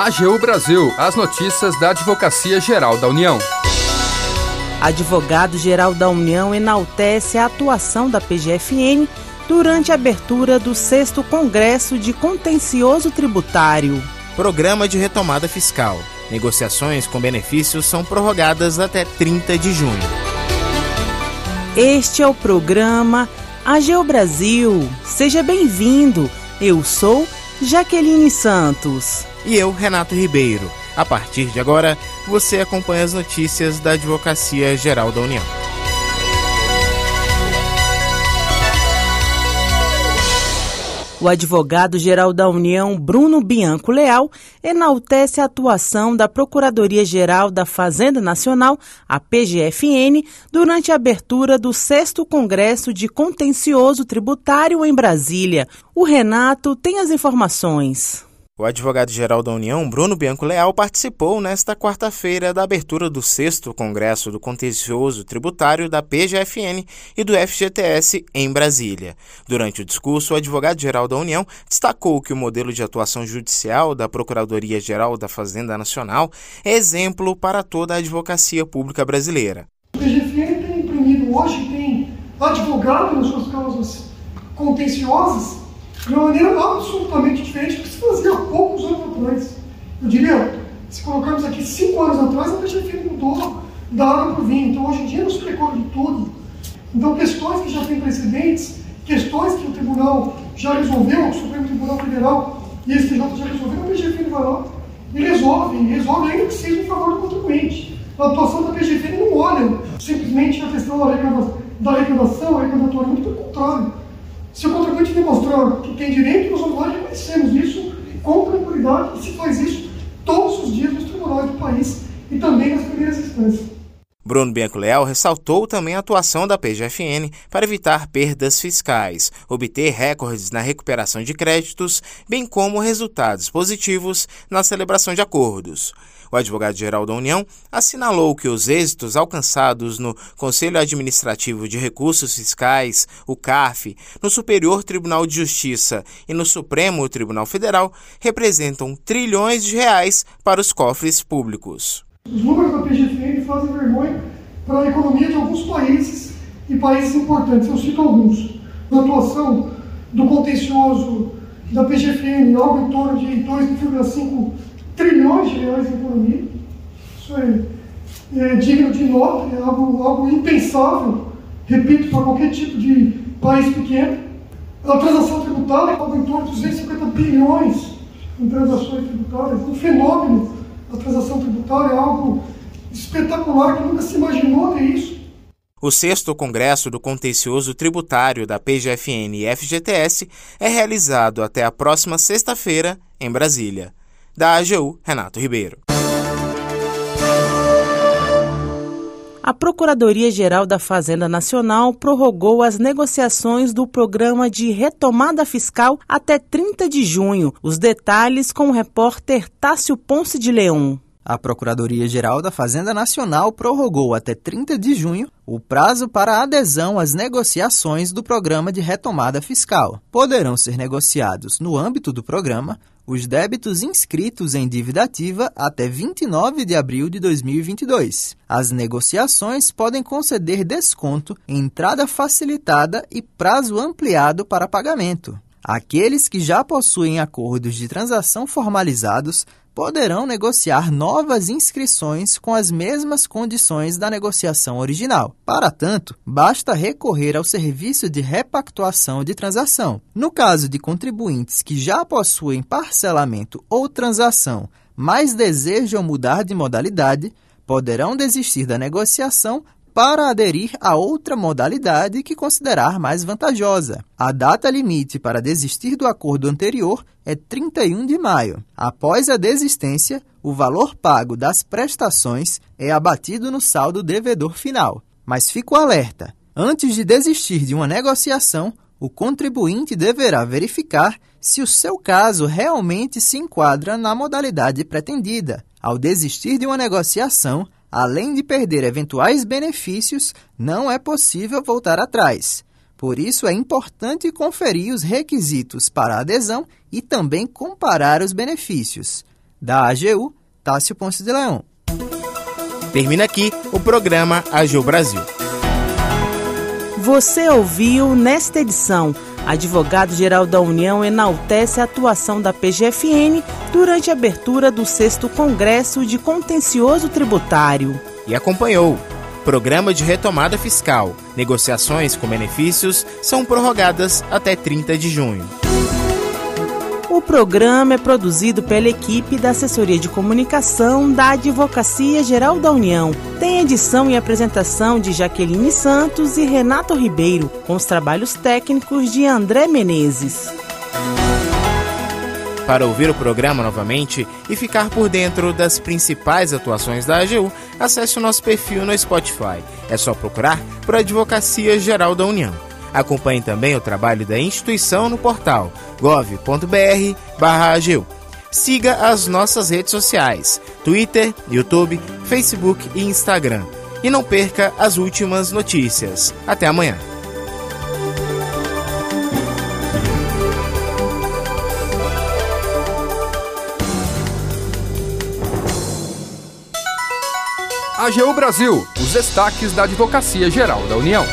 AGU Brasil, as notícias da Advocacia Geral da União. Advogado-Geral da União enaltece a atuação da PGFN durante a abertura do 6 Congresso de Contencioso Tributário. Programa de retomada fiscal. Negociações com benefícios são prorrogadas até 30 de junho. Este é o programa AGU Brasil. Seja bem-vindo. Eu sou Jaqueline Santos. E eu, Renato Ribeiro. A partir de agora, você acompanha as notícias da Advocacia Geral da União. O advogado-geral da União, Bruno Bianco Leal, enaltece a atuação da Procuradoria-Geral da Fazenda Nacional, a PGFN, durante a abertura do 6 Congresso de Contencioso Tributário em Brasília. O Renato tem as informações. O advogado-geral da União, Bruno Bianco Leal, participou nesta quarta-feira da abertura do sexto Congresso do Contencioso Tributário da PGFN e do FGTS em Brasília. Durante o discurso, o advogado-geral da União destacou que o modelo de atuação judicial da Procuradoria-Geral da Fazenda Nacional é exemplo para toda a advocacia pública brasileira. A PGFN tem imprimido hoje, tem advogado nas suas causas contenciosas de uma maneira absolutamente diferente do que se fazia há poucos anos atrás. Eu diria, se colocarmos aqui cinco anos atrás, a PGFN mudou da água para o vinho. Então, hoje em dia, não se recorre de tudo. Então, questões que já têm precedentes, questões que o Tribunal já resolveu, o Supremo Tribunal Federal e esse TJ já resolveu, a PGFN vai lá e resolve, e resolve ainda que seja em favor do contribuinte. A atuação da PGFN não olha simplesmente a questão da arrecadação, arrecadatória, muito pelo contrário se o contribuinte demonstrar que tem direito, nós e reconhecemos isso com tranquilidade e se faz isso todos os dias nos tribunais do país e também nas primeiras instâncias. Bruno Bianco Leal ressaltou também a atuação da PGFN para evitar perdas fiscais, obter recordes na recuperação de créditos, bem como resultados positivos na celebração de acordos. O advogado-geral da União assinalou que os êxitos alcançados no Conselho Administrativo de Recursos Fiscais, o CARF, no Superior Tribunal de Justiça e no Supremo Tribunal Federal representam trilhões de reais para os cofres públicos. Os números da PGFN fazem para a economia de alguns países e países importantes. Eu cito alguns. Na atuação do contencioso da PGFN, algo em torno de 2,5 trilhões de reais em economia. Isso é, é digno de nota, é algo, algo impensável, repito, para qualquer tipo de país pequeno. A transação tributária algo em torno de 250 bilhões em transações tributárias. Um fenômeno da transação tributária, é algo espetacular que nunca se imaginou ter isso. O sexto Congresso do Contencioso Tributário da PGFN e FGTS é realizado até a próxima sexta-feira em Brasília. Da AGU, Renato Ribeiro. A Procuradoria-Geral da Fazenda Nacional prorrogou as negociações do programa de retomada fiscal até 30 de junho. Os detalhes com o repórter Tássio Ponce de Leão. A Procuradoria-Geral da Fazenda Nacional prorrogou até 30 de junho o prazo para adesão às negociações do Programa de Retomada Fiscal. Poderão ser negociados, no âmbito do programa, os débitos inscritos em dívida ativa até 29 de abril de 2022. As negociações podem conceder desconto, entrada facilitada e prazo ampliado para pagamento. Aqueles que já possuem acordos de transação formalizados poderão negociar novas inscrições com as mesmas condições da negociação original. Para tanto, basta recorrer ao serviço de repactuação de transação. No caso de contribuintes que já possuem parcelamento ou transação, mas desejam mudar de modalidade, poderão desistir da negociação para aderir a outra modalidade que considerar mais vantajosa. A data limite para desistir do acordo anterior é 31 de maio. Após a desistência, o valor pago das prestações é abatido no saldo devedor final. Mas fico alerta: antes de desistir de uma negociação, o contribuinte deverá verificar se o seu caso realmente se enquadra na modalidade pretendida. Ao desistir de uma negociação, além de perder eventuais benefícios, não é possível voltar atrás. Por isso, é importante conferir os requisitos para a adesão e também comparar os benefícios. Da AGU, Tássio Ponce de Leão. Termina aqui o programa AGU Brasil. Você ouviu nesta edição. Advogado-Geral da União enaltece a atuação da PGFN durante a abertura do 6 Congresso de Contencioso Tributário. E acompanhou. Programa de retomada fiscal. Negociações com benefícios são prorrogadas até 30 de junho. O programa é produzido pela equipe da Assessoria de Comunicação da Advocacia Geral da União. Tem edição e apresentação de Jaqueline Santos e Renato Ribeiro, com os trabalhos técnicos de André Menezes. Para ouvir o programa novamente e ficar por dentro das principais atuações da AGU, acesse o nosso perfil no Spotify. É só procurar por Advocacia Geral da União. Acompanhe também o trabalho da instituição no portal gov.br/agu. Siga as nossas redes sociais: Twitter, YouTube, Facebook e Instagram. E não perca as últimas notícias. Até amanhã. AGU Brasil, os destaques da Advocacia Geral da União.